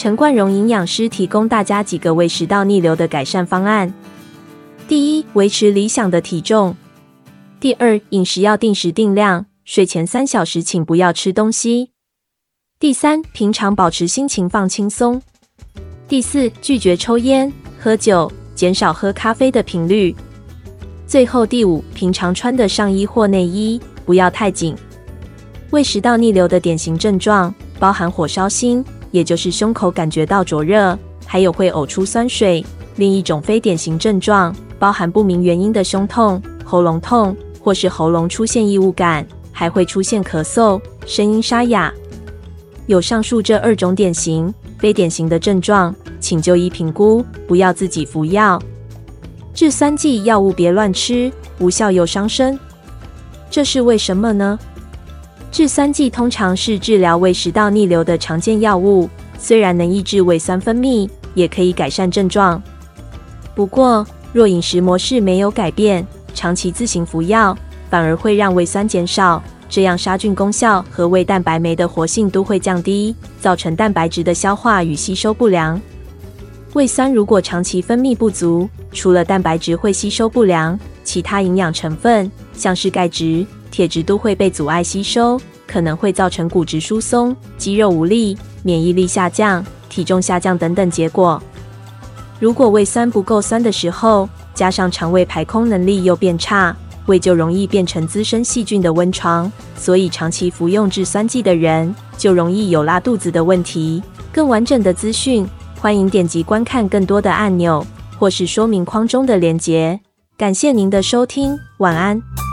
陈冠荣营养师提供大家几个胃食道逆流的改善方案：第一，维持理想的体重；第二，饮食要定时定量，睡前三小时请不要吃东西；第三，平常保持心情放轻松；第四，拒绝抽烟、喝酒，减少喝咖啡的频率；最后第五，平常穿的上衣或内衣不要太紧。胃食道逆流的典型症状包含火烧心。也就是胸口感觉到灼热，还有会呕出酸水。另一种非典型症状包含不明原因的胸痛、喉咙痛，或是喉咙出现异物感，还会出现咳嗽、声音沙哑。有上述这二种典型、非典型的症状，请就医评估，不要自己服药。制酸剂药物别乱吃，无效又伤身。这是为什么呢？制酸剂通常是治疗胃食道逆流的常见药物，虽然能抑制胃酸分泌，也可以改善症状。不过，若饮食模式没有改变，长期自行服药，反而会让胃酸减少，这样杀菌功效和胃蛋白酶的活性都会降低，造成蛋白质的消化与吸收不良。胃酸如果长期分泌不足，除了蛋白质会吸收不良，其他营养成分像是钙质。铁质都会被阻碍吸收，可能会造成骨质疏松、肌肉无力、免疫力下降、体重下降等等结果。如果胃酸不够酸的时候，加上肠胃排空能力又变差，胃就容易变成滋生细菌的温床。所以长期服用制酸剂的人，就容易有拉肚子的问题。更完整的资讯，欢迎点击观看更多的按钮，或是说明框中的连结。感谢您的收听，晚安。